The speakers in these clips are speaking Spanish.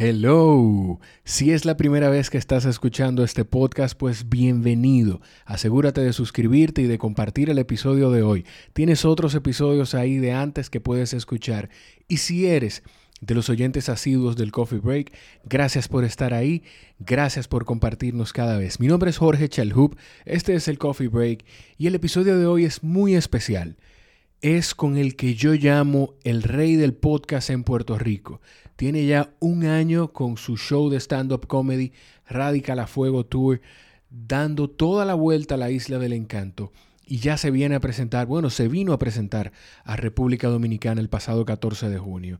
Hello. Si es la primera vez que estás escuchando este podcast, pues bienvenido. Asegúrate de suscribirte y de compartir el episodio de hoy. Tienes otros episodios ahí de antes que puedes escuchar. Y si eres de los oyentes asiduos del Coffee Break, gracias por estar ahí, gracias por compartirnos cada vez. Mi nombre es Jorge Chalhub, este es el Coffee Break y el episodio de hoy es muy especial. Es con el que yo llamo el rey del podcast en Puerto Rico tiene ya un año con su show de stand-up comedy Radical a Fuego Tour, dando toda la vuelta a la isla del encanto. Y ya se viene a presentar, bueno, se vino a presentar a República Dominicana el pasado 14 de junio.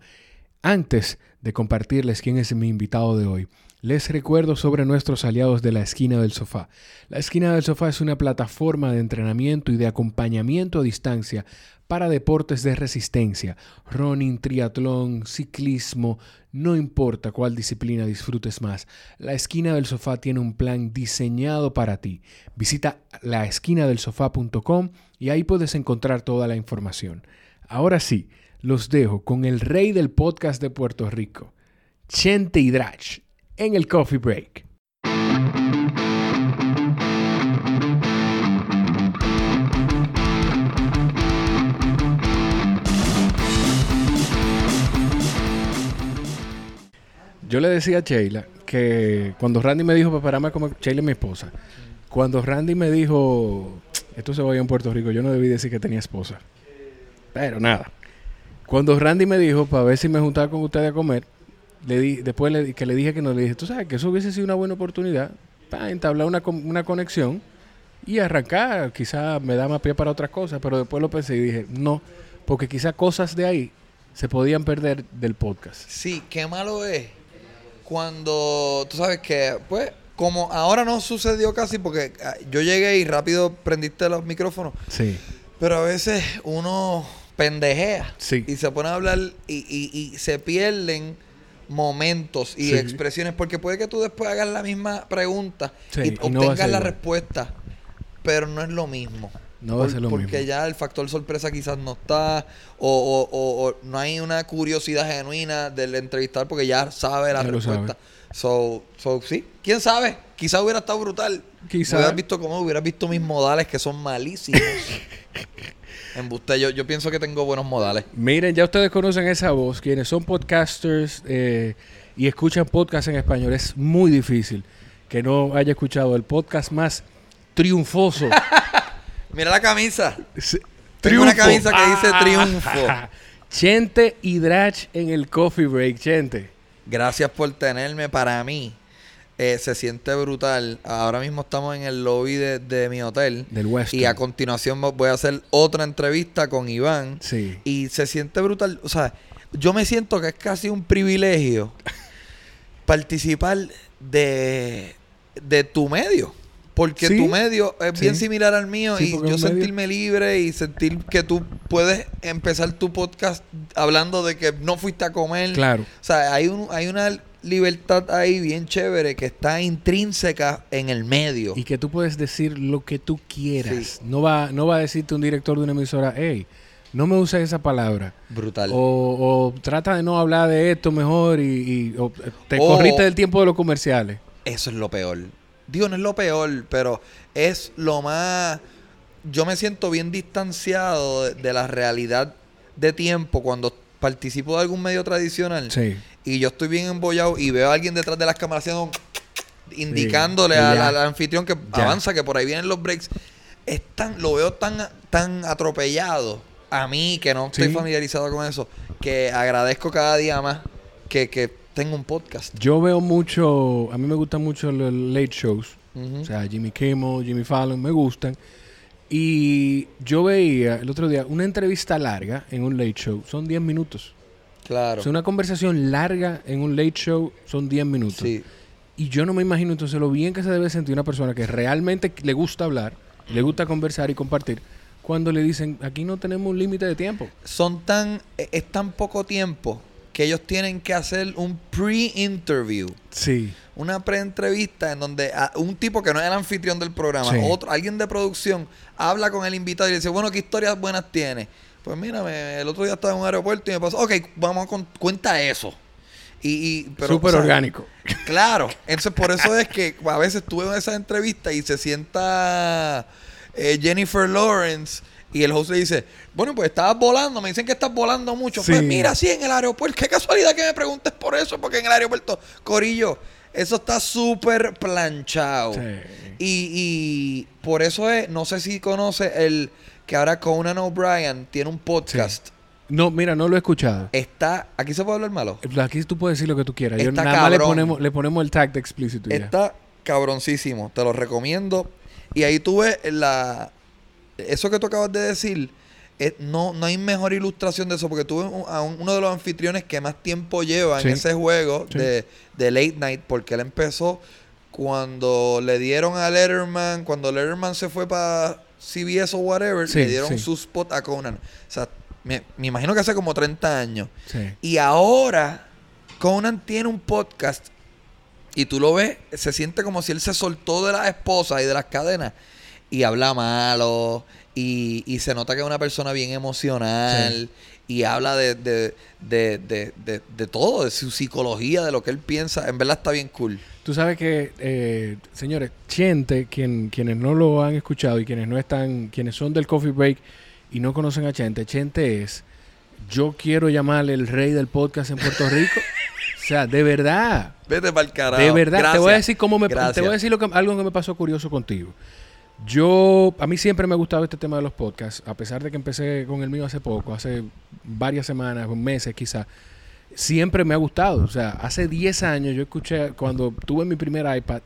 Antes de compartirles quién es mi invitado de hoy, les recuerdo sobre nuestros aliados de la esquina del sofá. La esquina del sofá es una plataforma de entrenamiento y de acompañamiento a distancia para deportes de resistencia, running, triatlón, ciclismo, no importa cuál disciplina disfrutes más, la esquina del sofá tiene un plan diseñado para ti. Visita laesquinadelsofá.com y ahí puedes encontrar toda la información. Ahora sí, los dejo con el rey del podcast de Puerto Rico, Chente Hidrach, en el Coffee Break. Yo le decía a Sheila que cuando Randy me dijo, prepararme como Sheila es mi esposa. Cuando Randy me dijo, esto se va en Puerto Rico, yo no debí decir que tenía esposa. Pero nada. Cuando Randy me dijo, para ver si me juntaba con ustedes a comer, le di, después que le dije que no, le dije, tú sabes que eso hubiese sido una buena oportunidad para entablar una, una conexión y arrancar. Quizá me da más pie para otras cosas, pero después lo pensé y dije, no, porque quizá cosas de ahí se podían perder del podcast. Sí, qué malo es cuando tú sabes que, pues, como ahora no sucedió casi porque ah, yo llegué y rápido prendiste los micrófonos. Sí. Pero a veces uno pendejea Sí. y se pone a hablar y, y- y se pierden momentos y Sí. expresiones porque puede que tú después hagas la misma pregunta Sí, y no obtengas la igual. respuesta, pero no es lo mismo. No va a ser lo porque mismo. ya el factor sorpresa quizás no está o, o- o- o no hay una curiosidad genuina del entrevistador porque ya sabe la Ya respuesta. So, so, sí, quién sabe, quizás hubiera estado brutal. Quizá. Hubieras visto cómo hubieras visto mis modales que son malísimos. Embuste, yo, yo pienso que tengo buenos modales. Miren, ya ustedes conocen esa voz. Quienes son podcasters eh, y escuchan podcast en español, es muy difícil que no haya escuchado el podcast más triunfoso. Mira la camisa. Tengo una Triunfo. camisa que dice Ah. triunfo. Chente y Drach en el coffee break, Chente. Gracias por tenerme para mí. eh, se siente brutal. Ahora mismo estamos en el lobby de, de mi hotel. Del Weston. Y a continuación voy a hacer otra entrevista con Iván. Sí. Y se siente brutal. O sea, yo me siento que es casi un privilegio participar de, de tu medio. Porque Sí. tu medio es Sí. bien similar al mío Sí, y yo medio- sentirme libre y sentir que tú puedes empezar tu podcast hablando de que no fuiste a comer. Claro. O sea, hay, un, hay una libertad ahí bien chévere que está intrínseca en el medio. Y que tú puedes decir lo que tú quieras. No, va, no va a decirte un director de una emisora, hey, no me uses esa palabra. Brutal. O, o trata de no hablar de esto mejor y, y- o te corriste del tiempo de los comerciales. Eso es lo peor. Digo, no es lo peor, pero es lo más... Yo me siento bien distanciado de, de la realidad de tiempo cuando participo de algún medio tradicional Sí. y yo estoy bien embollado y veo a alguien detrás de las cámaras haciendo... indicándole al, anfitrión que Ya. avanza, que por ahí vienen los breaks. Es tan, lo veo tan, tan atropellado a mí que no estoy Sí. familiarizado con eso, que agradezco cada día más que, que tengo un podcast. Yo veo mucho, a mí me gustan mucho los late shows. O sea, Jimmy Kimmel, Jimmy Fallon, me gustan. Y yo veía el otro día una entrevista larga en un late show, son 10 minutos. claro. O sea, una conversación larga en un late show son 10 minutos. Sí. Y yo no me imagino entonces lo bien que se debe sentir una persona que realmente le gusta hablar, le gusta conversar y compartir, cuando le dicen, aquí no tenemos un límite de tiempo. son tan e- es tan poco tiempo que ellos tienen que hacer un pre-interview, Sí. una pre-entrevista en donde a- un tipo que no es el anfitrión del programa, Sí. otro alguien de producción habla con el invitado y le dice, "Bueno, ¿qué historias buenas tiene?" Pues mira, me- el otro día estaba en un aeropuerto y me pasó, ok, vamos a con, cuenta eso. Y, y- pero, Súper o sea, orgánico. Claro, entonces por eso es que a veces tuve en esa entrevista y se sienta eh, Jennifer Lawrence y el host le dice, bueno, pues estabas volando, me dicen que estás volando mucho. Sí. Pues mira, sí, en el aeropuerto, qué casualidad que me preguntes por eso, porque en el aeropuerto, Corillo, eso está súper planchado. Sí. Y, y por eso es, no sé si conoce el que ahora Conan O'Brien tiene un podcast. No, mira, no lo he escuchado. Está, aquí se puede hablar malo. Aquí tú puedes decir lo que tú quieras. Yo Está nada más le ponemos, le ponemos el tag de explícito ya. Está cabroncísimo, te lo recomiendo. Y ahí tú ves la. Eso que tú acabas de decir, eh, no, no hay mejor ilustración de eso, porque un- a un- uno de los anfitriones que más tiempo lleva Sí. en ese juego Sí. de, de Late Night, porque él empezó cuando le dieron a Letterman, cuando Letterman se fue para CBS o whatever, Sí, le dieron su spot a Conan. O sea, me, me imagino que hace como 30 años. Sí. Y ahora Conan tiene un podcast y tú lo ves, se siente como si él se soltó de las esposas y de las cadenas y habla malo y, y se nota que es una persona bien emocional y habla de, de, de, de, de- todo, de su psicología, de lo que él piensa. En verdad está bien cool. Tú sabes que, eh, señores, Chente, quien, quienes no lo han escuchado y quienes no están, quienes son del Coffee Break y no conocen a Chente, Chente es, yo quiero llamarle el rey del podcast en Puerto Rico. o sea, de verdad, Vete para el carajo. de verdad, te voy a decir cómo me, te voy a decir lo que- algo que me pasó curioso contigo. Yo, a mí siempre me ha gustado este tema de los podcasts, a pesar de que empecé con el mío hace poco, hace varias semanas, meses quizá, siempre me ha gustado. O sea, hace 10 años yo escuché, cuando tuve mi primer iPad,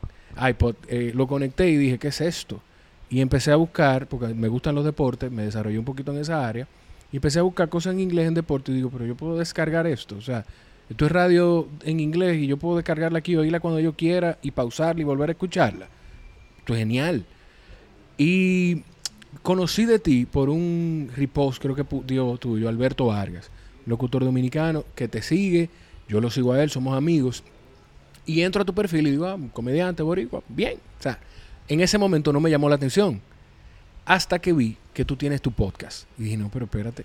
iPod, eh, lo conecté y dije, ¿qué es esto? Y empecé a buscar, porque me gustan los deportes, me desarrollé un poquito en esa área, y empecé a buscar cosas en inglés en deporte y digo, pero yo puedo descargar esto. O sea, esto es radio en inglés y yo puedo descargarla aquí, oírla cuando yo quiera y pausarla y volver a escucharla. Esto es genial. Y conocí de ti por un repost, creo que dio tuyo, Alberto Vargas, locutor dominicano, que te sigue, yo lo sigo a él, somos amigos. Y entro a tu perfil y digo, ah, comediante boricua, bien. O sea, en ese momento no me llamó la atención. Hasta que vi que tú tienes tu podcast. Y dije, no, pero espérate.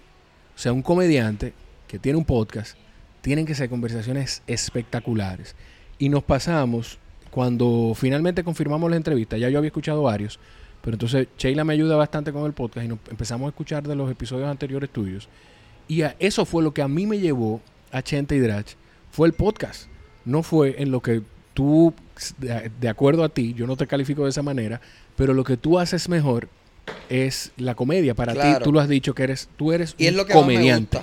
O sea, un comediante que tiene un podcast, tienen que ser conversaciones espectaculares. Y nos pasamos, cuando finalmente confirmamos la entrevista, ya yo había escuchado varios, pero entonces Sheila me ayuda bastante con el podcast y nos empezamos a escuchar de los episodios anteriores tuyos. Y a- eso fue lo que a mí me llevó a Chente y Drach, fue el podcast. No fue en lo que tú, de, acuerdo a ti, yo no te califico de esa manera, pero lo que tú haces mejor es la comedia. Para Claro. ti, tú lo has dicho que eres, tú eres Y es lo que comediante.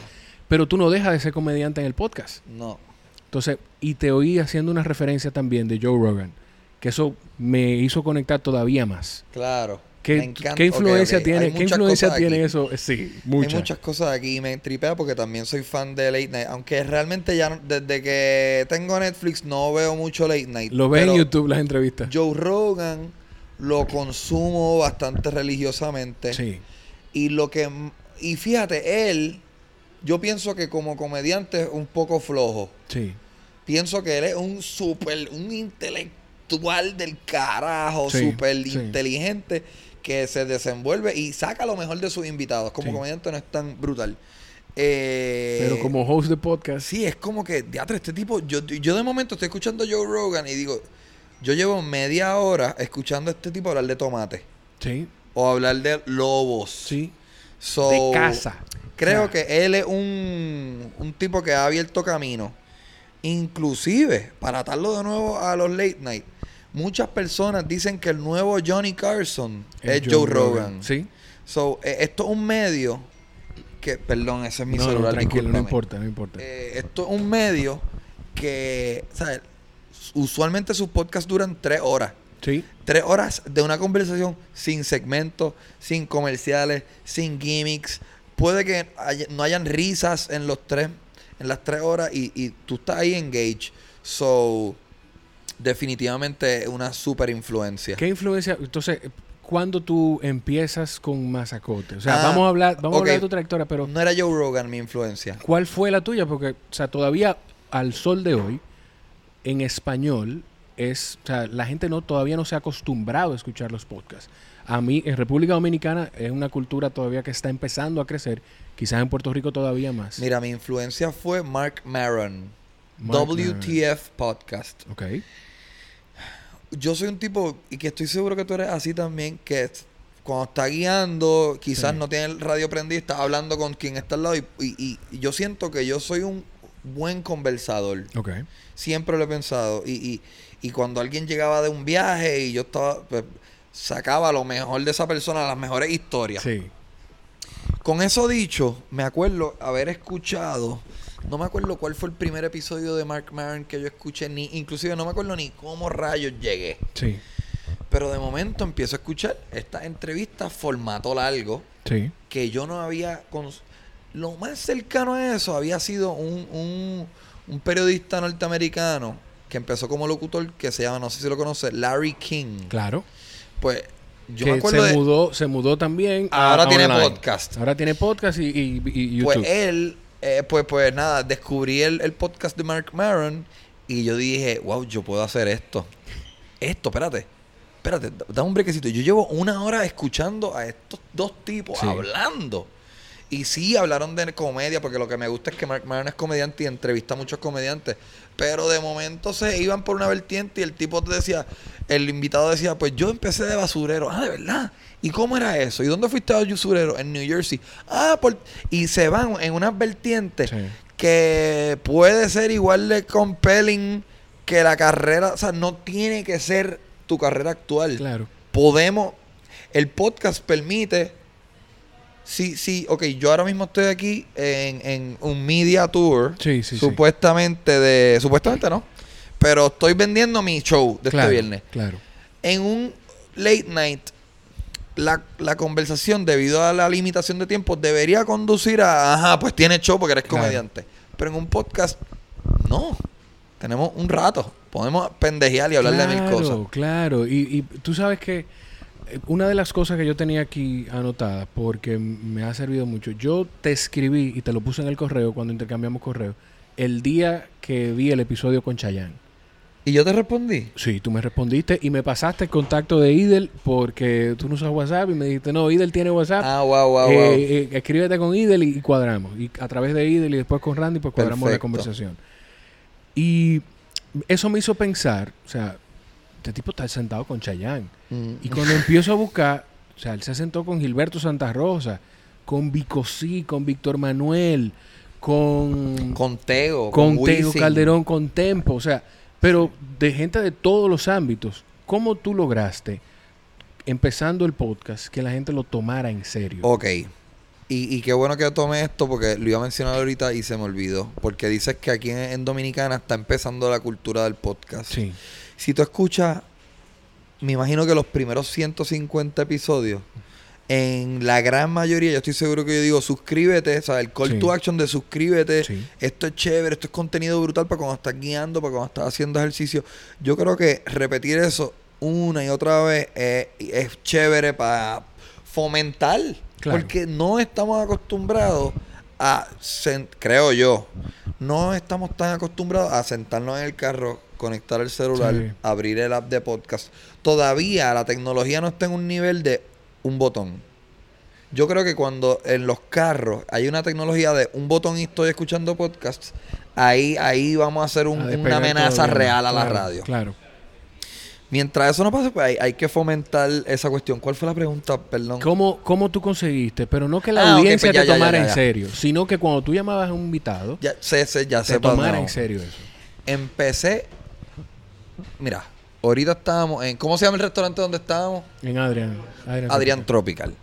Pero tú no dejas de ser comediante en el podcast. No. Entonces, y te oí haciendo una referencia también de Joe Rogan, que eso me hizo conectar todavía más. Claro. ¿Qué, Me encanta. qué influencia tiene, ¿qué influencia tiene aquí. eso? Eh, Sí, muchas. Hay muchas cosas aquí y me tripea porque también soy fan de Late Night. Aunque realmente ya no- desde que tengo Netflix no veo mucho Late Night. Lo ves en YouTube las entrevistas. Joe Rogan lo consumo bastante religiosamente. sí. Y lo que. Y fíjate, él. Yo pienso que como comediante es un poco flojo. Sí. Pienso que él es un súper. Un intelectual del carajo. Súper sí. inteligente. Que se desenvuelve y saca lo mejor de sus invitados. Como Sí. comediante no es tan brutal. Eh, Pero como host de podcast, Sí, es como que, teatro, este tipo, yo, yo de momento estoy escuchando a Joe Rogan y digo, yo llevo media hora escuchando a este tipo hablar de tomate sí, o hablar de lobos. sí. So, de casa. Creo O sea, que él es un, un tipo que ha abierto camino. Inclusive, para atarlo de nuevo a los late night, muchas personas dicen que el nuevo Johnny Carson es, Joe, Rogan. Sí. So, eh, esto es un medio que, perdón, ese es mi no, no, celular, tranquilo, no importa, no importa. Eh, esto es un medio que, ¿sabes? Usualmente sus podcasts duran tres horas. sí. Tres horas de una conversación sin segmentos, sin comerciales, sin gimmicks. Puede que haya- no hayan risas en los tres, en las tres horas y, y tú estás ahí engaged. So, definitivamente una super influencia. ¿Qué influencia? Entonces, ¿cuándo tú empiezas con Mazacote? O sea, Ah, vamos a hablar, vamos a hablar de tu trayectoria, pero No era Joe Rogan mi influencia. ¿cuál fue la tuya? Porque, o sea, todavía al sol de hoy, en español, es, o sea, la gente no todavía no se ha acostumbrado a escuchar los podcasts. A mí, en República Dominicana, es una cultura todavía que está empezando a crecer. Quizás en Puerto Rico todavía más. Mira, mi influencia fue Mark Maron. Mark WTF Podcast. Ok. Yo soy un tipo, y que estoy seguro que tú eres así también, que cuando está guiando, quizás Sí. no tiene el radio prendido, está hablando con quien está al lado. Y, y- y yo siento que yo soy un buen conversador. Ok. Siempre lo he pensado. Y, y, y cuando alguien llegaba de un viaje y yo estaba, pues, sacaba lo mejor de esa persona, las mejores historias. Sí. Con eso dicho, me acuerdo haber escuchado, no me acuerdo cuál fue el primer episodio de Mark Maron que yo escuché, ni inclusive no me acuerdo ni cómo rayos llegué. Sí. Pero de momento empiezo a escuchar esta entrevista formato largo Sí. que yo no había... cons- Lo más cercano a eso había sido un, un, un periodista norteamericano que empezó como locutor que se llama, no sé si lo conoce, Larry King. Claro. Pues yo que me acuerdo se de... mudó, se mudó también. a- Ahora a tiene online. podcast. Ahora tiene podcast y, y- y YouTube. Pues él, eh, pues, pues nada, descubrí el, el podcast de Mark Maron y yo dije, wow, yo puedo hacer esto. Esto, espérate. Espérate, da- un brequecito. Yo llevo una hora escuchando a estos dos tipos Sí. hablando. Y sí, hablaron de comedia, porque lo que me gusta es que Mark Maron es comediante y entrevista a muchos comediantes. Pero de momento se iban por una vertiente y el tipo te decía, el invitado decía, pues yo empecé de basurero. Ah, de verdad. ¿Y cómo era eso? ¿Y dónde fuiste a basurero? En New Jersey. Ah, por... y se van en unas vertientes Sí. que puede ser igual de compelling que la carrera. O sea, no tiene que ser tu carrera actual Claro. podemos, el podcast permite, sí, sí, ok, yo ahora mismo estoy aquí en, en un media tour, Sí, sí, sí. supuestamente de, supuestamente no, pero estoy vendiendo mi show de claro, este viernes. Claro. En un late night, la, la conversación, debido a la limitación de tiempo, debería conducir a, ajá, pues tienes show porque eres Claro. comediante. Pero en un podcast, no. Tenemos un rato. Podemos pendejear y hablar de mil Claro, cosas. Claro, y, y tú sabes que una de las cosas que yo tenía aquí anotada, porque me ha servido mucho, yo te escribí y te lo puse en el correo cuando intercambiamos correo, el día que vi el episodio con Chayanne. Y yo te respondí. Sí, tú me respondiste y me pasaste el contacto de Idel porque tú no usas WhatsApp y me dijiste, no, Idel tiene WhatsApp. Ah, wow, wow, Eh, wow. eh, escríbete con Idel y, y cuadramos. Y a través de Idel y después con Randy, pues cuadramos la conversación. Y eso me hizo pensar, o sea, este tipo está sentado con Chayanne. Mm. Y cuando empiezo a buscar, o sea, él se sentó con Gilberto Santa Rosa, con Vicosí, con Víctor Manuel, con, Con Tego, con con, Wisin. Calderón, con Tempo, o sea, pero de gente de todos los ámbitos. ¿Cómo tú lograste, empezando el podcast, que la gente lo tomara en serio? Ok. Y, y qué bueno que yo tomé esto porque lo iba a mencionar ahorita y se me olvidó. Porque dices que aquí en, en Dominicana está empezando la cultura del podcast. Sí, Si tú escuchas, me imagino que los primeros 150 episodios, en la gran mayoría, yo estoy seguro que yo digo suscríbete, o sea, el call Sí. to action de suscríbete, Sí. esto es chévere, esto es contenido brutal para cuando estás guiando, para cuando estás haciendo ejercicio. Yo creo que repetir eso una y otra vez es, es chévere para fomentar, Claro. porque no estamos acostumbrados a, creo yo, no estamos tan acostumbrados a sentarnos en el carro, conectar el celular, Sí. abrir el app de podcast. Todavía la tecnología no está en un nivel de un botón. Yo creo que cuando en los carros hay una tecnología de un botón y estoy escuchando podcasts, ahí, ahí vamos a hacer un- A una amenaza real a la radio. Claro. Mientras eso no pase, pues hay, hay que fomentar esa cuestión. ¿Cuál fue la pregunta? Perdón. ¿Cómo, ¿Cómo tú conseguiste? Pero no que la Ah, audiencia pues ya, te tomara ya, en serio, sino que cuando tú llamabas a un invitado, Ya sé, sé, ya te sé. tomara en serio eso. Empecé. Mira, ahorita estábamos en. ¿Cómo se llama el restaurante donde estábamos? En Adrián. Adrián. Adrián Tropical.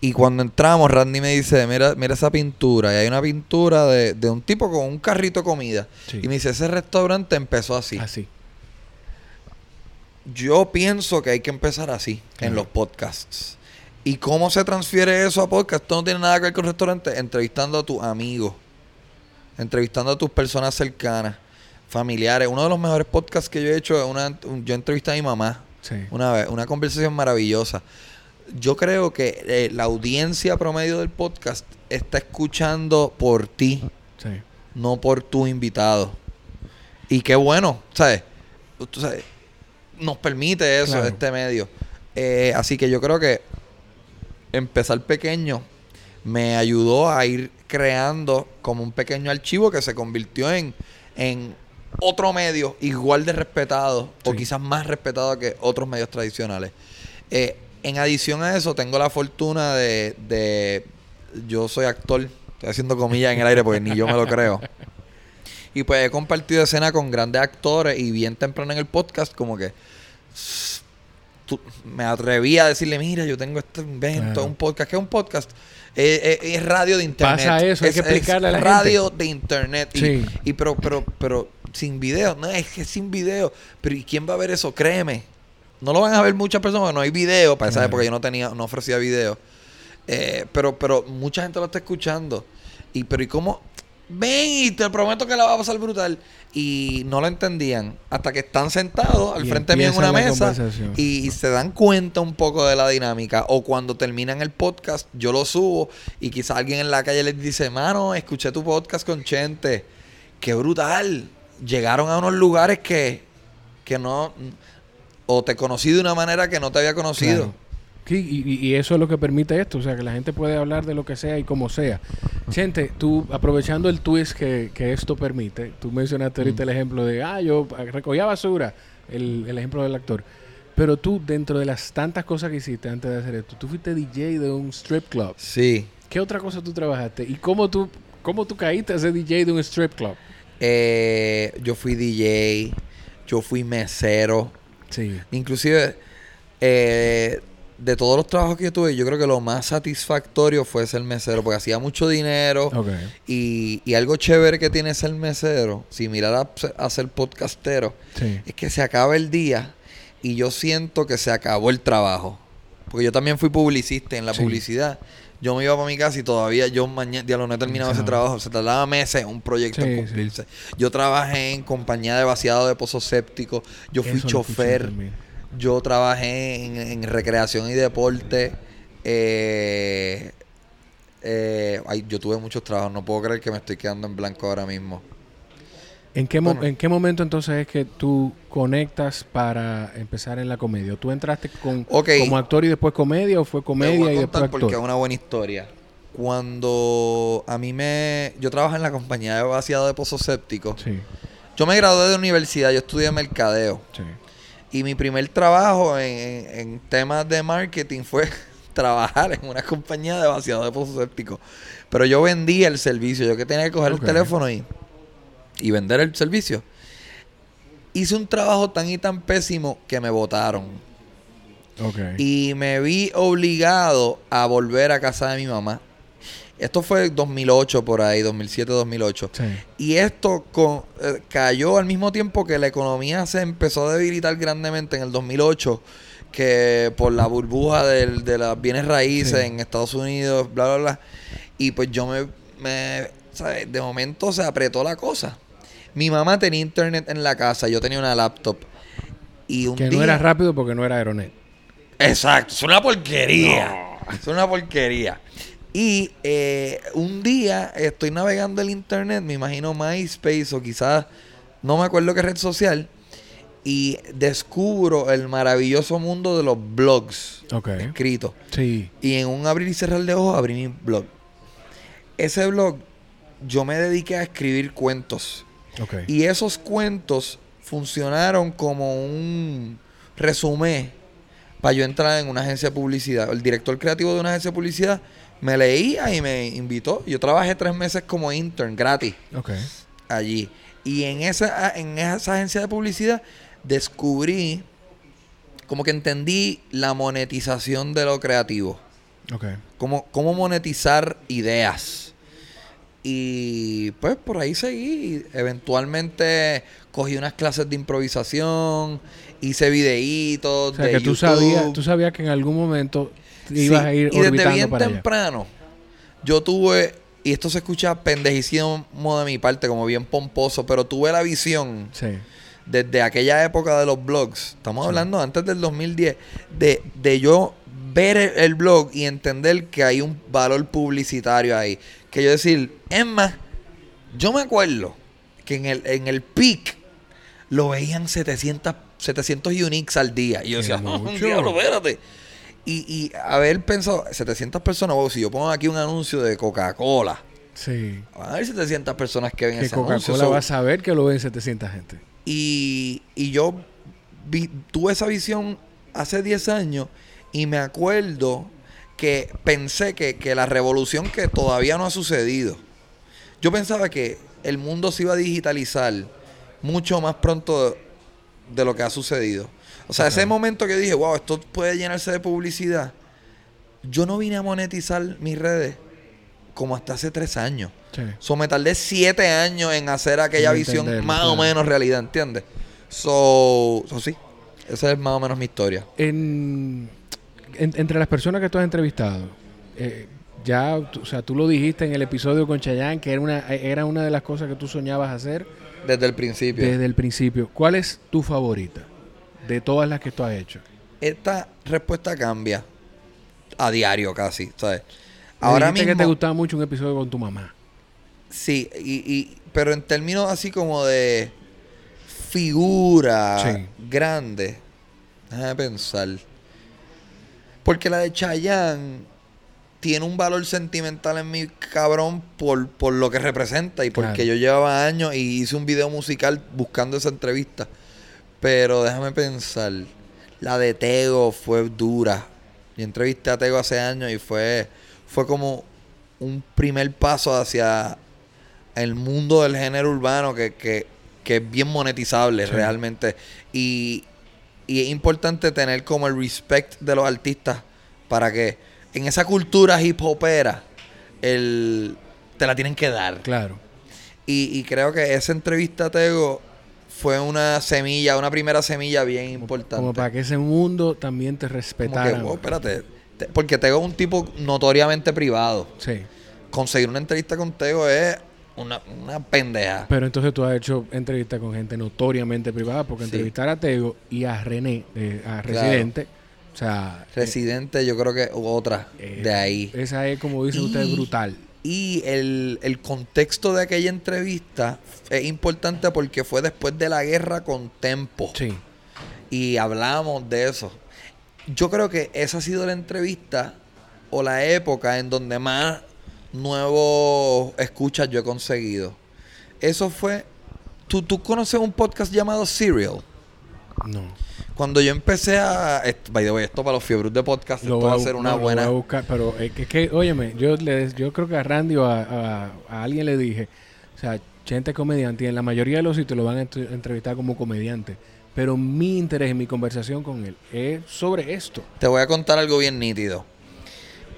Y cuando entramos, Randy me dice, mira, mira esa pintura. Y hay una pintura de, de un tipo con un carrito de comida. Sí. Y me dice, ese restaurante empezó así. Así. Yo pienso que hay que empezar así, en los podcasts. ¿Y cómo se transfiere eso a podcast? Esto no tiene nada que ver con restaurantes. Entrevistando a tus amigos. Entrevistando a tus personas cercanas. Familiares. Uno de los mejores podcasts que yo he hecho es una... un- yo entrevisté a mi mamá. Sí. Una vez, una conversación maravillosa. Yo creo que eh, la audiencia promedio del podcast está escuchando por ti, Sí. no por tu invitado. Y qué bueno, ¿sabes? Tú sabes, nos permite eso, Claro. este medio. Eh, así que yo creo que empezar pequeño me ayudó a ir creando como un pequeño archivo que se convirtió en, en otro medio igual de respetado o quizás más respetado que otros medios tradicionales. Eh, en adición a eso, tengo la fortuna de, de- Yo soy actor, estoy haciendo comillas en el aire porque ni yo me lo creo. Y pues he compartido escena con grandes actores y bien temprano en el podcast, como que tú- me atreví a decirle: Mira, yo tengo este invento, Claro. un podcast. ¿Qué es un podcast? Eh, eh, es radio de internet. Pasa eso, hay que explicarle a la radio de internet. Y, Sí. y pero, pero, pero sin video. No, es que sin video. Pero ¿y quién va a ver eso? Créeme. No lo van a ver muchas personas porque no hay video. Para esa época yo no tenía, no ofrecía video. Eh, pero, pero mucha gente lo está escuchando. Y pero ¿y cómo? Ven y te prometo que la va a pasar brutal. Y no lo entendían. Hasta que están sentados al Y frente mío en una mesa y, y se dan cuenta un poco de la dinámica. O cuando terminan el podcast, yo lo subo y quizás alguien en la calle les dice, mano, escuché tu podcast con Chente. Qué brutal. Llegaron a unos lugares que, que no... O te conocí de una manera que no te había conocido. Claro. Sí, y, eso es lo que permite esto, o sea, que la gente puede hablar de lo que sea y como sea. Gente, tú, aprovechando el twist que, que esto permite, tú mencionaste ahorita el ejemplo de, ah, yo recogía basura, el, el ejemplo del actor. Pero tú, dentro de las tantas cosas que hiciste antes de hacer esto, tú fuiste DJ de un strip club. Sí. ¿Qué otra cosa tú trabajaste? ¿Y cómo tú, cómo tú caíste a ser DJ de un strip club? Eh, yo fui DJ, yo fui mesero. Sí. Inclusive, eh, de todos los trabajos que yo tuve, yo creo que lo más satisfactorio fue ser mesero, porque hacía mucho dinero. Y, y algo chévere que tiene ser mesero, similar a, a ser podcastero, Sí. es que se acaba el día y yo siento que se acabó el trabajo. Porque yo también fui publicista en la Sí. publicidad. Yo me iba para mi casa y todavía yo mañana, ya no he terminado ese Claro. trabajo. Se tardaba meses un proyecto Sí, en cumplirse. Yo trabajé en compañía de vaciado de pozos sépticos. Yo fui Eso chofer. Yo trabajé en, en recreación y deporte. Eh, eh, ay, yo tuve muchos trabajos. No puedo creer que me estoy quedando en blanco ahora mismo. ¿En qué, Bueno. ¿En qué momento entonces es que tú conectas para empezar en la comedia? ¿Tú entraste con, como actor y después comedia o fue comedia voy a y contar después porque es actor? una buena historia. Cuando a mí me... Yo trabajo en la compañía de vaciado de pozos sépticos. Sí, Yo me gradué de universidad. Yo estudié mercadeo. sí. Y mi primer trabajo en, temas de marketing fue trabajar en una compañía de vaciado de pozos sépticos. Pero yo vendía el servicio. Yo que tenía que coger el teléfono y, y vender el servicio. Hice un trabajo tan y tan pésimo que me votaron. Y me vi obligado a volver a casa de mi mamá. Esto fue 2008 por ahí, 2007-2008. Sí. Y esto con- eh, cayó al mismo tiempo que la economía se empezó a debilitar grandemente en el 2008, que por la burbuja del- de las bienes raíces Sí. en Estados Unidos, bla, bla, bla. Y pues yo me, me ¿sabes? de momento se apretó la cosa. Mi mamá tenía internet en la casa, yo tenía una laptop. Y un Que día, no era rápido porque no era Aeronet. Exacto, es una porquería. Es una porquería. Y eh, un día estoy navegando el internet, me imagino MySpace o quizás, no me acuerdo qué red social, y descubro el maravilloso mundo de los blogs Ok. escritos. Sí. Y en un abrir y cerrar de ojos abrí mi blog. Ese blog yo me dediqué a escribir cuentos. Y esos cuentos funcionaron como un resumen para yo entrar en una agencia de publicidad. El director creativo de una agencia de publicidad me leía y me invitó. Yo trabajé tres meses como intern gratis allí. Y en esa, en esa agencia de publicidad descubrí, como que entendí la monetización de lo creativo. Ok. Cómo, cómo monetizar ideas. Y pues por ahí seguí. Eventualmente cogí unas clases de improvisación, hice videitos O sea de que tú YouTube. sabías, tú sabías que en algún momento ibas Sí, a ir y desde bien para allá. temprano, yo tuve, y esto se escucha pendejísimo de mi parte, como bien pomposo, pero tuve la visión Sí. desde aquella época de los blogs, estamos hablando antes del 2010, de, de yo ver el, el blog y entender que hay un valor publicitario ahí. Que yo decir, es más, yo me acuerdo que en el, en el peak lo veían 700, 700 uniques al día. Y yo decía, "Oh, mucho". diablo, espérate. Y, y haber pensado, 700 personas, wow, si yo pongo aquí un anuncio de Coca-Cola, Sí. Van a haber 700 personas que ven Que ese anuncio. Coca-Cola va a saber que lo ven 700 gente. y, y yo vi- tuve esa visión hace 10 años y me acuerdo que pensé que, que la revolución que todavía no ha sucedido, yo pensaba que el mundo se iba a digitalizar mucho más pronto de lo que ha sucedido. O sea, ese momento que dije, wow, esto puede llenarse de publicidad, yo no vine a monetizar mis redes como hasta hace tres años. Sí. So, me tardé siete años en hacer aquella visión más o menos realidad, ¿entiendes? So, so, sí, esa es más o menos mi historia. En, en- entre las personas que tú has entrevistado, eh, ya, o sea, tú lo dijiste en el episodio con Chayanne que era una, era una de las cosas que tú soñabas hacer Desde el principio. desde el principio. ¿Cuál es tu favorita de todas las que tú has hecho? Esta respuesta cambia a diario casi, ¿sabes? Ahora mismo... que te gustaba mucho un episodio con tu mamá. Sí, y, y- pero en términos así como de figura Sí. grande, déjame pensar. Porque la de Chayanne tiene un valor sentimental en mi cabrón por, por lo que representa y porque Claro. yo llevaba años y hice un video musical buscando esa entrevista. Pero déjame pensar, la de Tego fue dura. Yo entrevisté a Tego hace años y fue, fue como un primer paso hacia el mundo del género urbano que, que, que es bien monetizable Sí. realmente. Y, y es importante tener como el respect de los artistas para que en esa cultura hip hopera el, te la tienen que dar. Claro. Y, y creo que esa entrevista a Tego fue una semilla, una primera semilla bien importante. Como para que ese mundo también te Como que, respetara. wow, espérate. Te- Porque Tego es un tipo notoriamente privado. Sí. Conseguir una entrevista con Tego es una, una pendeja. Pero entonces tú has hecho entrevistas con gente notoriamente privada, porque Sí. entrevistar a Tego y a René, eh, a Residente, o sea, Residente, yo creo que otra eh, de ahí. Esa es, como dicen ustedes, Y- brutal. Y el, el contexto de aquella entrevista es importante porque fue después de la guerra con Tempo. Sí. Y hablamos de eso. Yo creo que esa ha sido la entrevista o la época en donde más nuevos escuchas yo he conseguido. Eso fue. ¿Tú, tú conoces un podcast llamado Serial? No. Cuando yo empecé a. By the way, esto para los fiebres de podcast, esto voy va a ser una no, lo buena. voy a buscar, pero es que, es que, óyeme, yo, le, yo creo que a Randy o a, a- a alguien le dije, o sea, gente comediante, y en la mayoría de los sitios lo van a entre- entrevistar como comediante. Pero mi interés en mi conversación con él es sobre esto. Te voy a contar algo bien nítido.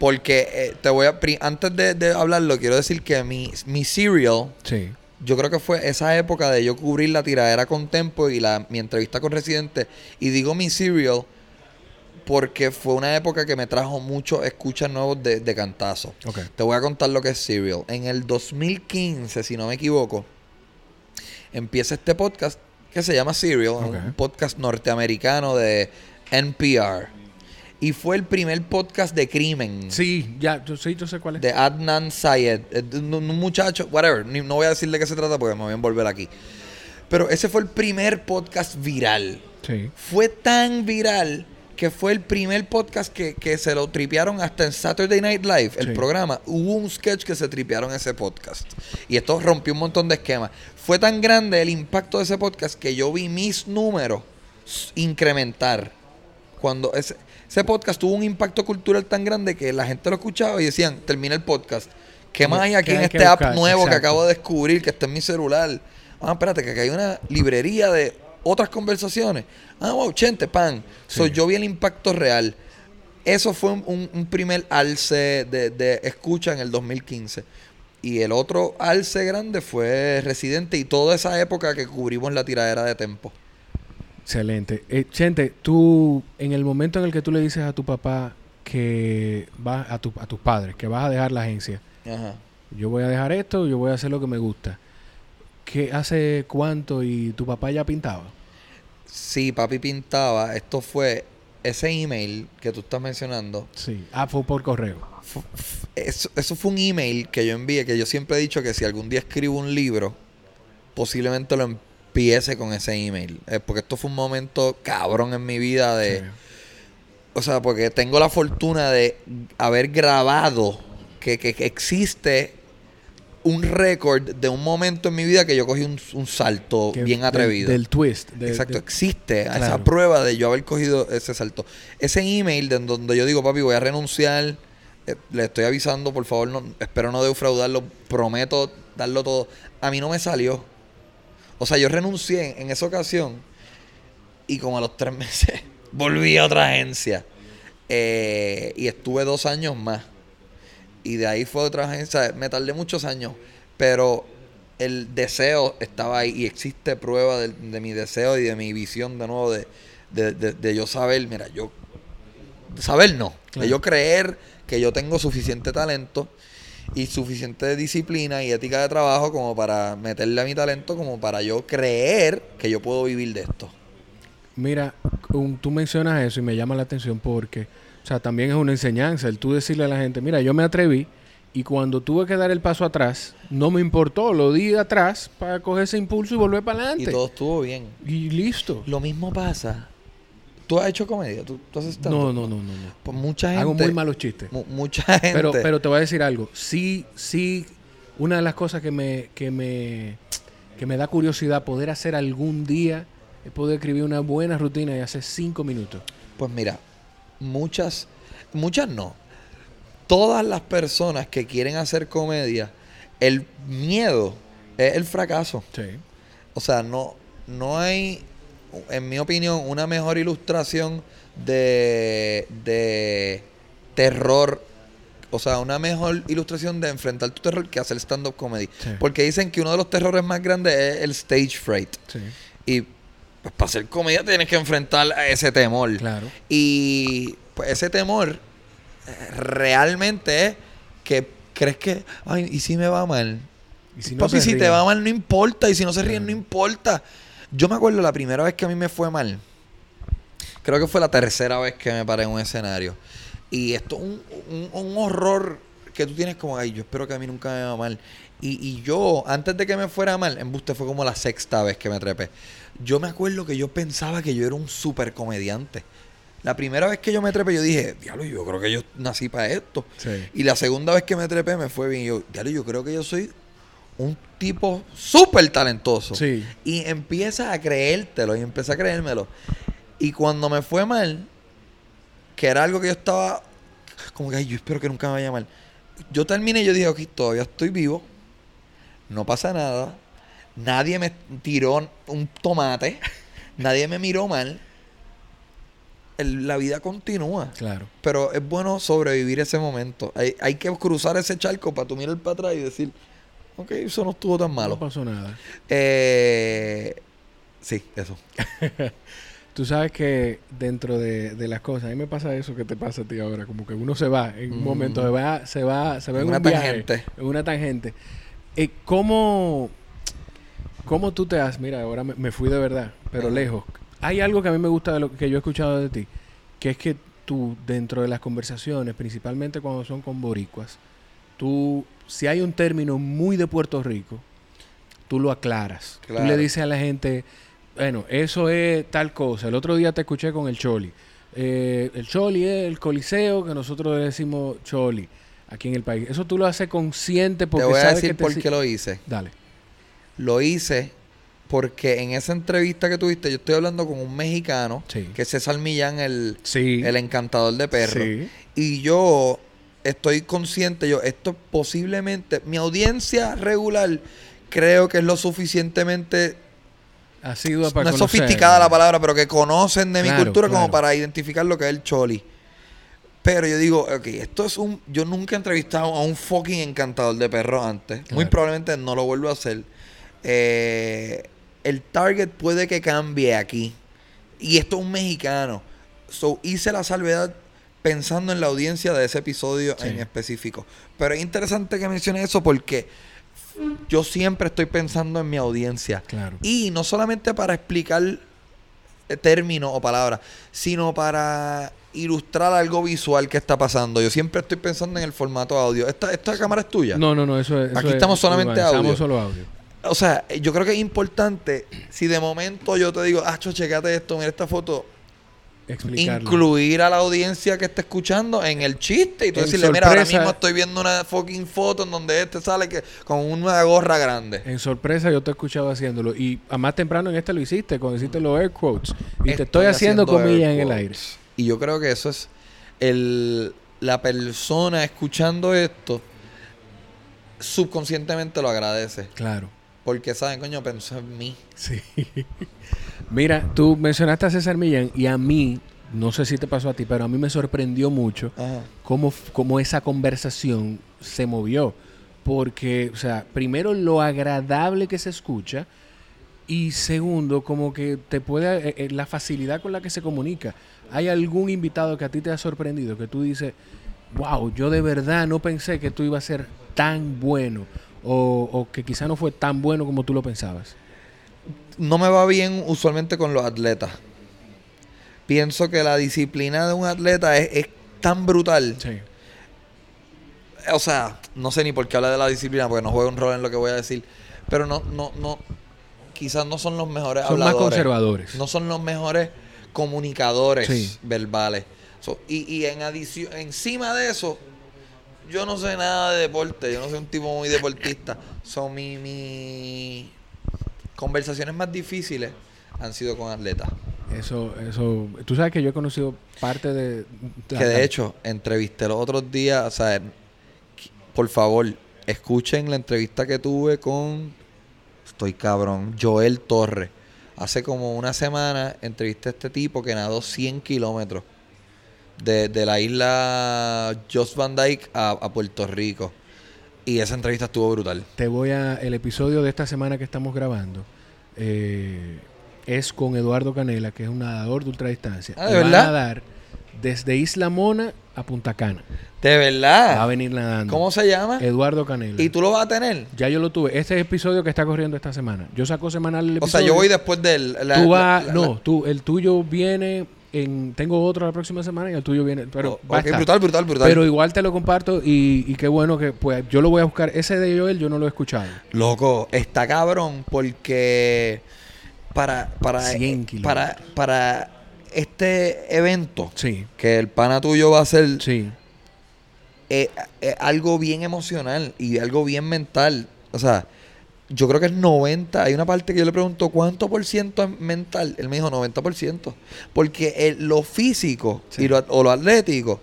Porque eh, te voy a. Antes de, de hablarlo, quiero decir que mi, mi serial, Sí. yo creo que fue esa época de yo cubrir la tiradera con Tempo y la, mi entrevista con Residente. Y digo mi serial porque fue una época que me trajo muchos escuchas nuevos de, de cantazo. Ok. Te voy a contar lo que es Serial. En el 2015, si no me equivoco, empieza este podcast que se llama Serial, un podcast norteamericano de NPR. Y fue el primer podcast de crimen. Sí, ya, yo, sí, yo sé cuál es. De Adnan Syed. eh, Un, muchacho, whatever. No voy a decir de qué se trata porque me voy a envolver aquí. Pero ese fue el primer podcast viral. Sí. Fue tan viral que fue el primer podcast que, que se lo tripearon hasta en Saturday Night Live, el Sí. programa. Hubo un sketch que se tripearon ese podcast. Y esto rompió un montón de esquemas. Fue tan grande el impacto de ese podcast que yo vi mis números incrementar. Cuando ese, ese podcast tuvo un impacto cultural tan grande que la gente lo escuchaba y decían, termina el podcast. ¿Qué más hay ¿Qué aquí en este app nuevo que acabo de descubrir que está en mi celular? Ah, espérate, que aquí hay una librería de otras conversaciones. Ah, wow, chente, pan. So, Sí. yo vi el impacto real. Eso fue un primer alce de, de escucha en el 2015. Y el otro alce grande fue Residente y toda esa época que cubrimos la tiradera de Tempo. Excelente. Eh, Chente, tú, en el momento en el que tú le dices a tu papá que vas a, tu, a tus padres, que vas a dejar la agencia, Ajá. yo voy a dejar esto, yo voy a hacer lo que me gusta. ¿Qué hace cuánto y tu papá ya pintaba? Sí, papi pintaba. Esto fue ese email que tú estás mencionando. Sí. Ah, fue por correo. Eso, eso fue un email que yo envié, que yo siempre he dicho que si algún día escribo un libro, posiblemente lo empiece con ese email. Eh, porque esto fue un momento cabrón en mi vida de... Sí. O sea, porque tengo la fortuna de haber grabado que, que- que existe un récord de un momento en mi vida que yo cogí un, un salto Que- bien atrevido. Del, twist. de- Exacto, de- existe esa prueba de yo haber cogido ese salto. Ese email de donde yo digo, papi, voy a renunciar, eh, le estoy avisando, por favor, no, espero no defraudarlo, prometo darlo todo. A mí no me salió. O sea, yo renuncié en, esa ocasión y como a los tres meses volví a otra agencia. Eh, y estuve dos años más. Y de ahí fue otra agencia. Me tardé muchos años, pero el deseo estaba ahí y existe prueba de, de mi deseo y de mi visión de nuevo de, de, de- de yo saber, mira, yo saber no, Claro. de yo creer que yo tengo suficiente talento y suficiente disciplina y ética de trabajo como para meterle a mi talento como para yo creer que yo puedo vivir de esto. Mira, un- tú mencionas eso y me llama la atención porque, o sea, también es una enseñanza el tú decirle a la gente, mira, yo me atreví y cuando tuve que dar el paso atrás, no me importó, lo di atrás para coger ese impulso y volver para Y adelante. todo estuvo bien. Y listo. Lo mismo pasa. ¿Tú has hecho comedia? ¿Tú, tú haces? No, no, no, no, no. Pues mucha gente. Hago muy malos chistes. mu- mucha gente. Pero, pero te voy a decir algo. Sí, sí, una de las cosas que me, que me, que me da curiosidad poder hacer algún día es poder escribir una buena rutina y hacer cinco minutos. Pues mira, muchas, muchas no. Todas las personas que quieren hacer comedia, el miedo es el fracaso. Sí. O sea, no, no hay, en mi opinión, una mejor ilustración de, de terror. O sea, una mejor ilustración de enfrentar tu terror que hacer stand-up comedy. Sí. Porque dicen que uno de los terrores más grandes es el stage fright. Sí. Y pues, para hacer comedia tienes que enfrentar a ese temor. Claro. Y pues ese temor eh, realmente es que crees que, ay, ¿y si me va mal? Y si no Papi, se si te va mal no importa, y si no se ríen Claro. no importa. Yo me acuerdo la primera vez que a mí me fue mal. Creo que fue la tercera vez que me paré en un escenario. Y esto es un, un- un horror que tú tienes como, ay, yo espero que a mí nunca me va mal. Y, y yo, antes de que me fuera mal, en Buste fue como la sexta vez que me trepé. Yo me acuerdo que yo pensaba que yo era un super comediante. La primera vez que yo me trepé, yo dije, diablo, yo creo que yo nací para esto. Sí. Y la segunda vez que me trepé me fue bien. Yo, diablo, yo creo que yo soy un tipo súper talentoso. Sí. Y empieza a creértelo y empecé a creérmelo. Y cuando me fue mal, que era algo que yo estaba como que, ay, yo espero que nunca me vaya mal. Yo terminé y yo dije, ok, todavía estoy vivo, no pasa nada, nadie me tiró un tomate, nadie me miró mal, El- la vida continúa. Claro. Pero es bueno sobrevivir ese momento. Hay, hay que cruzar ese charco para tú mirar para atrás y decir, ok, eso no estuvo tan malo. No pasó nada. Eh, sí, eso. Tú sabes que dentro de, de las cosas, a mí me pasa eso que te pasa a ti ahora, como que uno se va, en un Mm. momento se va, se va, se va en, En una un viaje, tangente. en una tangente. Eh, ¿cómo, ¿Cómo tú te has, mira, ahora me, me fui de verdad, pero lejos. Hay algo que a mí me gusta de lo que yo he escuchado de ti, que es que tú, dentro de las conversaciones, principalmente cuando son con boricuas, tú, si hay un término muy de Puerto Rico, tú lo aclaras. Tú Claro. le dices a la gente, bueno, eso es tal cosa. El otro día te escuché con el Choli. Eh, el Choli es el coliseo que nosotros le decimos Choli aquí en el país. Eso tú lo haces consciente porque Te voy a sabes decir que te por qué lo hice. Dale. Lo hice porque en esa entrevista que tuviste, yo estoy hablando con un mexicano, Sí. que es César Millán, el, Sí. el encantador de perros. Sí. Y yo estoy consciente, yo, esto posiblemente, mi audiencia regular creo que es lo suficientemente, Ha sido no para es sofisticada la palabra, pero que conocen de mi Claro, cultura como para identificar lo que es el choli. Pero yo digo, ok, esto es un. Yo nunca he entrevistado a un fucking encantador de perros antes. Muy probablemente no lo vuelvo a hacer. Eh, el target puede que cambie aquí. Y esto es un mexicano. So hice la salvedad pensando en la audiencia de ese episodio Sí. en específico. Pero es interesante que mencione eso porque yo siempre estoy pensando en mi audiencia. Claro. Y no solamente para explicar eh, términos o palabras, sino para ilustrar algo visual que está pasando. Yo siempre estoy pensando en el formato audio. ¿Esta, esta cámara es tuya? No, no, no, eso es. eso Aquí es- estamos solamente audio. Estamos solo audio. O sea, yo creo que es importante, si de momento yo te digo, ah, cho, checate esto, mira esta foto, explicarlo. incluir a la audiencia que está escuchando en el chiste y tú En decirle, mira, ahora sorpresa- mismo estoy viendo una fucking foto en donde este sale que, con una gorra grande. En sorpresa yo te escuchaba haciéndolo y a más temprano en este lo hiciste, cuando hiciste los air quotes. Y te estoy haciendo, comillas air en el aire. Y yo creo que eso es el la persona escuchando esto subconscientemente lo agradece. Claro. Porque saben, coño, pensó en mí. Sí. Mira, tú mencionaste a César Millán y a mí, no sé si te pasó a ti, pero a mí me sorprendió mucho Ajá. cómo, cómo esa conversación se movió. Porque, o sea, primero lo agradable que se escucha y segundo, como que te puede, eh, eh, la facilidad con la que se comunica. ¿Hay algún invitado que a ti te ha sorprendido, que tú dices, wow, yo de verdad no pensé que tú ibas a ser tan bueno o, o que quizá no fue tan bueno como tú lo pensabas? No me va bien usualmente con los atletas. Pienso que la disciplina de un atleta es, es tan brutal. Sí. O sea, no sé ni por qué habla de la disciplina, porque no juega un rol en lo que voy a decir. Pero no, no, no. Quizás no son los mejores Son más habladores. conservadores. No son los mejores comunicadores Sí. verbales. So, y, y en adición, encima de eso, yo no sé nada de deporte. Yo no soy un tipo muy deportista. Son mi, mi conversaciones más difíciles han sido con atletas. Eso, eso. Tú sabes que yo he conocido parte de. Que de hecho, entrevisté los otros días, o sea, por favor, escuchen la entrevista que tuve con, estoy cabrón, Joel Torres. Hace como una semana entrevisté a este tipo que nadó 100 kilómetros de, de la isla Jost Van Dyke a, a Puerto Rico. Y esa entrevista estuvo brutal. Te voy a. El episodio de esta semana que estamos grabando eh, es con Eduardo Canela, que es un nadador de ultradistancia. Ah, ¿de Y va verdad? a nadar desde Isla Mona a Punta Cana. De Va a verdad. venir nadando. ¿Cómo se llama? Eduardo Canela. ¿Y tú lo vas a tener? Ya yo lo tuve. Este es el episodio que está corriendo esta semana. Yo saco semanal el O episodio. sea, yo voy después del... la- Tú vas. la- no, tú, el tuyo viene. En, tengo otro la próxima semana y el tuyo viene. Pero Oh, brutal, brutal, brutal. Pero igual te lo comparto y, y qué bueno que pues yo lo voy a buscar. Ese de Joel yo no lo he escuchado. Loco, está cabrón porque para para 100 eh, para para este evento Sí, que el pana tuyo va a ser sí. eh, eh, algo bien emocional y algo bien mental. O sea, yo creo que es 90. Hay una parte que yo le pregunto, ¿cuánto por ciento es mental? Él me dijo 90%. Porque el- lo físico Sí. y lo, o lo atlético,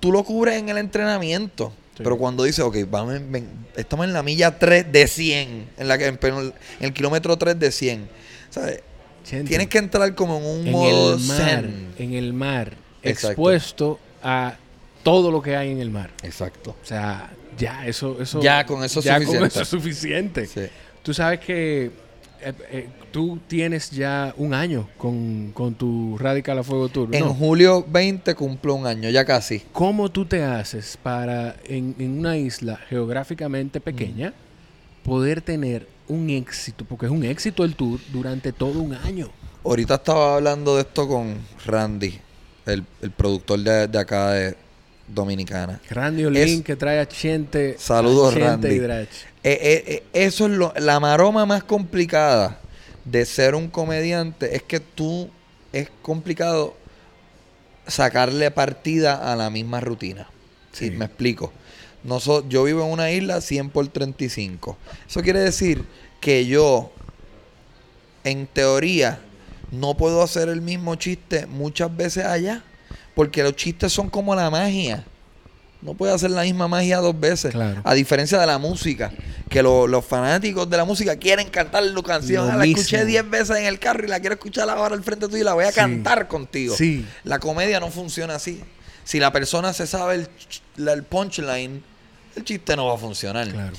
tú lo cubres en el entrenamiento. Sí. Pero cuando dices, ok, vamos en- ven- estamos en la milla 3 de 100, en, la que, en, el, en el kilómetro 3 de 100. ¿sabes? Tienes que entrar como en un en modo el mar, zen. en el mar, Exacto. expuesto a todo lo que hay en el mar. Exacto. O sea, ya eso, eso, Ya con eso es ya con suficiente. eso es suficiente. Sí. Tú sabes que eh, eh, tú tienes ya un año con, con tu Radical a Fuego Tour. En ¿no? julio 20 cumplo un año, ya casi. ¿Cómo tú te haces para en, en una isla geográficamente pequeña poder tener un éxito? Porque es un éxito el tour durante todo un año. Ahorita estaba hablando de esto con Randy, el, el productor de, de acá de Dominicana. Randy Olin Es- que trae a Chente. Saludos, a Chente Randy. y. Eh, eh, eh, eso es lo, la maroma más complicada de ser un comediante, es que tú es complicado sacarle partida a la misma rutina. Sí. Sí, me explico. Noso- yo vivo en una isla 100 por 35. Eso quiere decir que yo, en teoría, no puedo hacer el mismo chiste muchas veces allá. Porque los chistes son como la magia. No puedes hacer la misma magia dos veces. Claro. A diferencia de la música. Que lo- los fanáticos de la música quieren cantar tu canción. Lo Ah, la escuché. 10 veces en el carro y la quiero escuchar ahora al frente tuyo y la voy a Sí. cantar contigo. Sí. La comedia no funciona así. Si la persona se sabe el, punchline, el chiste no va a funcionar. Claro.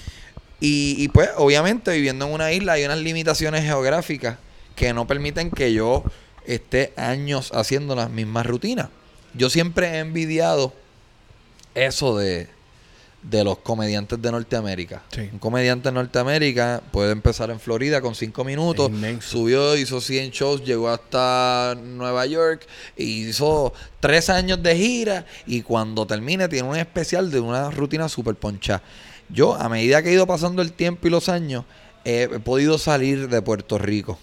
Y, y pues, obviamente, viviendo en una isla hay unas limitaciones geográficas que no permiten que yo esté años haciendo las mismas rutinas. Yo siempre he envidiado eso de, de los comediantes de Norteamérica. Sí. Un comediante en Norteamérica puede empezar en Florida con cinco minutos, subió, hizo 100 shows, llegó hasta Nueva York, hizo tres años de gira y cuando termine tiene un especial de una rutina super poncha. Yo, a medida que he ido pasando el tiempo y los años, he, he podido salir de Puerto Rico.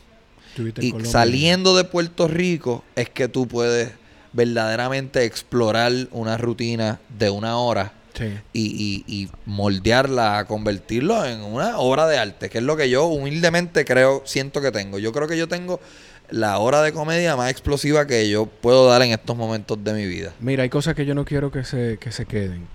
Y Colombia. saliendo de Puerto Rico es que tú puedes verdaderamente explorar una rutina de una hora Sí. y, y, y moldearla, convertirlo en una obra de arte, que es lo que yo humildemente creo, siento que tengo. Yo creo que yo tengo la hora de comedia más explosiva que yo puedo dar en estos momentos de mi vida. Mira, hay cosas que yo no quiero que se, que se queden.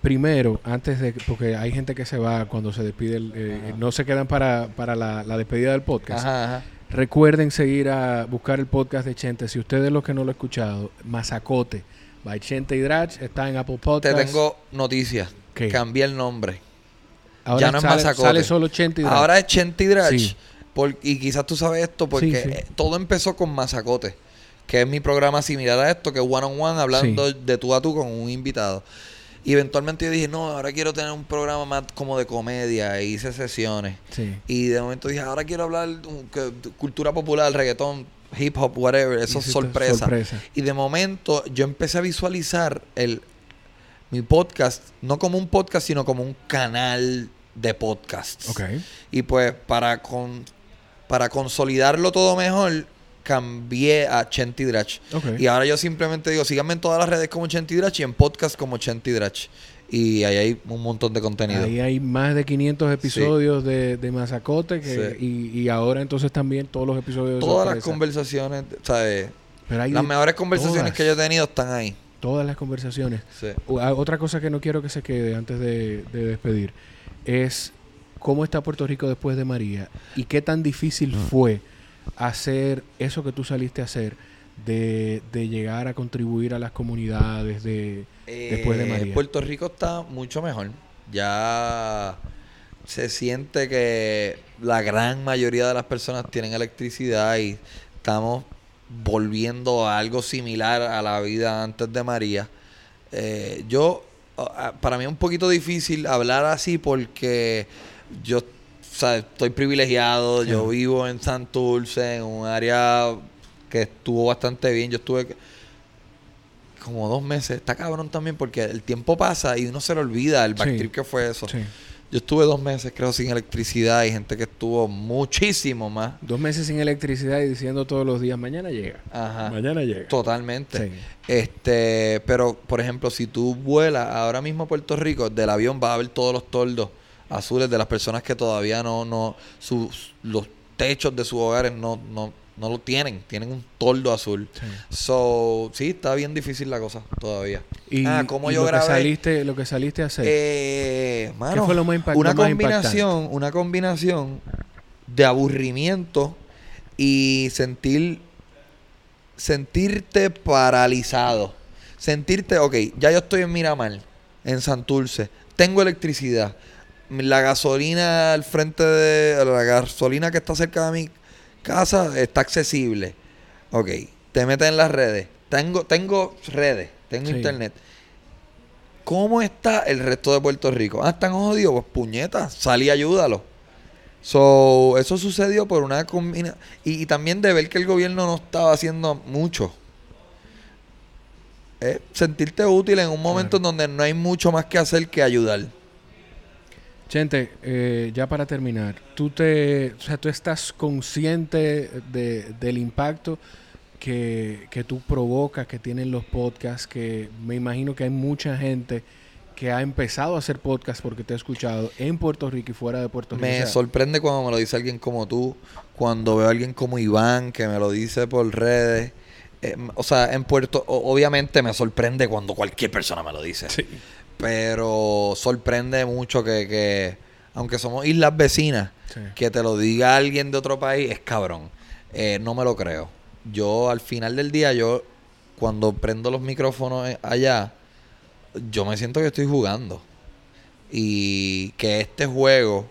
Primero, antes de... Porque hay gente que se va cuando se despide... el- eh, no se quedan para, para la, la despedida del podcast. Ajá, ajá. Recuerden seguir a buscar el podcast de Chente. Si ustedes los que no lo han escuchado, Mazacote, by Chente y Drach, está en Apple Te Podcast. tengo noticias. ¿Qué? Cambié el nombre. Ahora ya no es Mazacote. sale solo Chente y Drach. Ahora es Chenti Drach. Sí. Por- y quizás tú sabes esto porque Sí, sí. eh, todo empezó con Mazacote, que es mi programa similar a esto, que es one on one, hablando de tú a tú con un invitado. Y eventualmente yo dije, no, ahora quiero tener un programa más como de comedia. E hice sesiones. Sí. Y de momento dije, ahora quiero hablar de cultura popular, reggaetón, hip hop, whatever. Eso es sorpresa. sorpresa. Y de momento yo empecé a visualizar el mi podcast, no como un podcast, sino como un canal de podcasts. Ok. Y pues para con, para consolidarlo todo mejor, cambié a Chenti Drach. Y ahora yo simplemente digo, síganme en todas las redes como Chenti Drach y en podcast como Chenti Drach. Y ahí hay un montón de contenido. Ahí hay más de 500 episodios de, de Mazacote que, Sí. y, y ahora entonces también todos los episodios de Todas las conversaciones, ¿sabes? Pero hay Las mejores conversaciones todas. que yo he tenido están ahí. Todas las conversaciones. Sí. Ah, Otra cosa que no quiero que se quede antes de, de despedir es cómo está Puerto Rico después de María y qué tan difícil fue hacer eso que tú saliste a hacer de, de llegar a contribuir a las comunidades de después de Eh, María. Puerto Rico está mucho mejor. Ya se siente que la gran mayoría de las personas tienen electricidad y estamos volviendo a algo similar a la vida antes de María. Eh, yo, para mí es un poquito difícil hablar así porque yo sea, estoy privilegiado, Sí. yo vivo en Santurce, en un área que estuvo bastante bien. Yo estuve como dos meses. Está cabrón también porque el tiempo pasa y uno se le olvida el Sí. backtrip que fue eso. Sí. Yo estuve dos meses, creo, sin electricidad y gente que estuvo muchísimo más. Dos meses sin electricidad y diciendo todos los días, mañana llega. Ajá. Mañana llega. Totalmente. Sí. Este, pero por ejemplo, si tú vuelas ahora mismo a Puerto Rico, del avión vas a ver todos los toldos azules de las personas que todavía no, no, sus, los techos de sus hogares no, no, no lo tienen, tienen un toldo azul. Sí. So, sí, está bien difícil la cosa todavía. Y, ah, como y yo lo que saliste, lo que saliste a hacer. Eh, mano, fue lo más impact- una combinación, una combinación de aburrimiento y sentir sentirte paralizado. Sentirte, ok, ya yo estoy en Miramar, en Santurce, tengo electricidad. La gasolina al frente de la gasolina que está cerca de mi casa está accesible. Ok, te metes en las redes. Tengo tengo redes, tengo Sí. internet. ¿Cómo está el resto de Puerto Rico? Ah, están jodidos. Pues puñetas, sal y ayúdalo. So, eso sucedió por una combina y, y también de ver que el gobierno no estaba haciendo mucho. Es sentirte útil en un momento en donde no hay mucho más que hacer que ayudar. Chente, eh, ya para terminar, tú te, o sea, tú estás consciente de- del impacto que, que tú provocas, que tienen los podcasts, que me imagino que hay mucha gente que ha empezado a hacer podcast porque te ha escuchado en Puerto Rico y fuera de Puerto Rico. Me O sea, sorprende cuando me lo dice alguien como tú, cuando veo a alguien como Iván que me lo dice por redes. Eh, o sea, en Puerto, obviamente me sorprende cuando cualquier persona me lo dice. Sí. Pero sorprende mucho que, que, aunque somos islas vecinas, Sí. que te lo diga alguien de otro país es cabrón. Eh, no me lo creo. Yo al final del día, yo cuando prendo los micrófonos eh, allá, yo me siento que estoy jugando. Y que este juego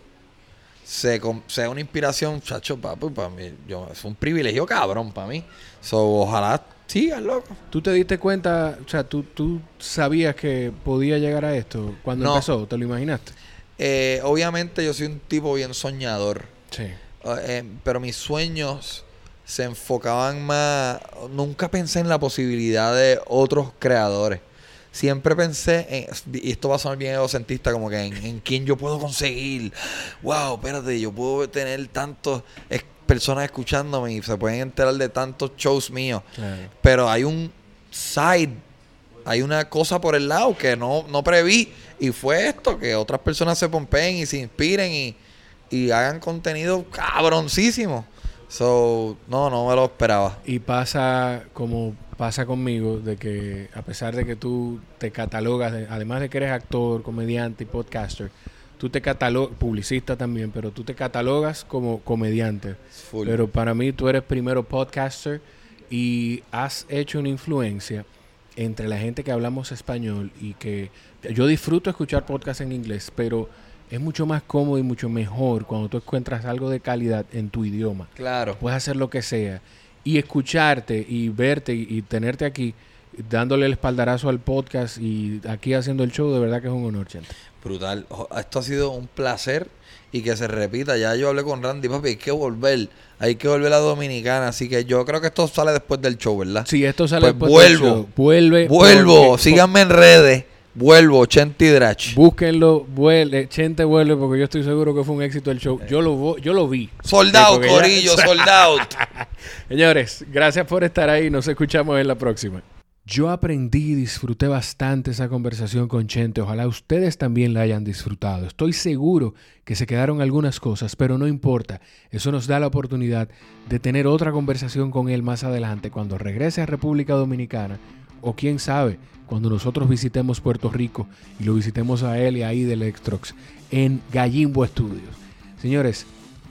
se, sea una inspiración, chacho, papi, para mí, yo, es un privilegio cabrón para mí. So, ojalá sigas, loco. ¿Tú te diste cuenta, o sea, tú, tú sabías que podía llegar a esto cuando No. empezó? ¿Te lo imaginaste? Eh, obviamente yo soy un tipo bien soñador. Sí. Uh, eh, pero mis sueños se enfocaban más. Nunca pensé en la posibilidad de otros creadores. Siempre pensé en. Y esto va a sonar bien egocentista, como que en, en quién yo puedo conseguir. Wow, espérate, yo puedo tener tantos. Personas escuchándome y se pueden enterar de tantos shows míos. Pero hay un side, hay una cosa por el lado que no, no preví. Y fue esto, que otras personas se pompen y se inspiren y, y hagan contenido cabroncísimo. So, no, no me lo esperaba. Y pasa como pasa conmigo, de que a pesar de que tú te catalogas, además de que eres actor, comediante y podcaster, tú te catalogas, publicista también, pero tú te catalogas como comediante. Pero para mí tú eres primero podcaster y has hecho una influencia entre la gente que hablamos español y que yo disfruto escuchar podcasts en inglés, pero es mucho más cómodo y mucho mejor cuando tú encuentras algo de calidad en tu idioma. Claro. Puedes hacer lo que sea. Y escucharte y verte y, tenerte aquí, dándole el espaldarazo al podcast y aquí haciendo el show, de verdad que es un honor, Chente. Brutal. Esto ha sido un placer y que se repita. Ya yo hablé con Randy, papi, hay que volver. Hay que volver a Dominicana. Así que yo creo que esto sale después del show, ¿verdad? Sí, esto sale pues después del show. Vuelve. Vuelvo. Síganme en redes. Vuelvo, Chente Drach. Búsquenlo, vuelve, Chente vuelve porque yo estoy seguro que fue un éxito el show. Yo lo, yo lo vi. Soldado, Corillo, soldado. Señores, gracias por estar ahí. Nos escuchamos en la próxima. Yo aprendí y disfruté bastante esa conversación con Chente. Ojalá ustedes también la hayan disfrutado. Estoy seguro que se quedaron algunas cosas, pero no importa. Eso nos da la oportunidad de tener otra conversación con él más adelante cuando regrese a República Dominicana o quién sabe, cuando nosotros visitemos Puerto Rico y lo visitemos a él y ahí del Extrox en Gallimbo Studios. Señores,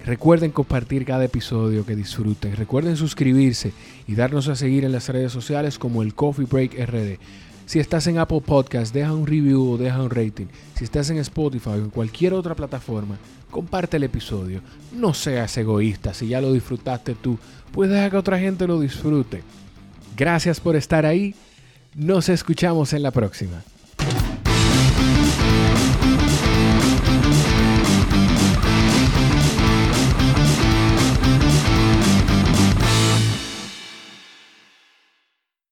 recuerden compartir cada episodio que disfruten. Recuerden suscribirse y darnos a seguir en las redes sociales como el Coffee Break RD. Si estás en Apple Podcast, deja un review o deja un rating. Si estás en Spotify o en cualquier otra plataforma, comparte el episodio. No seas egoísta. Si ya lo disfrutaste tú, pues deja que otra gente lo disfrute. Gracias por estar ahí nos escuchamos en la próxima.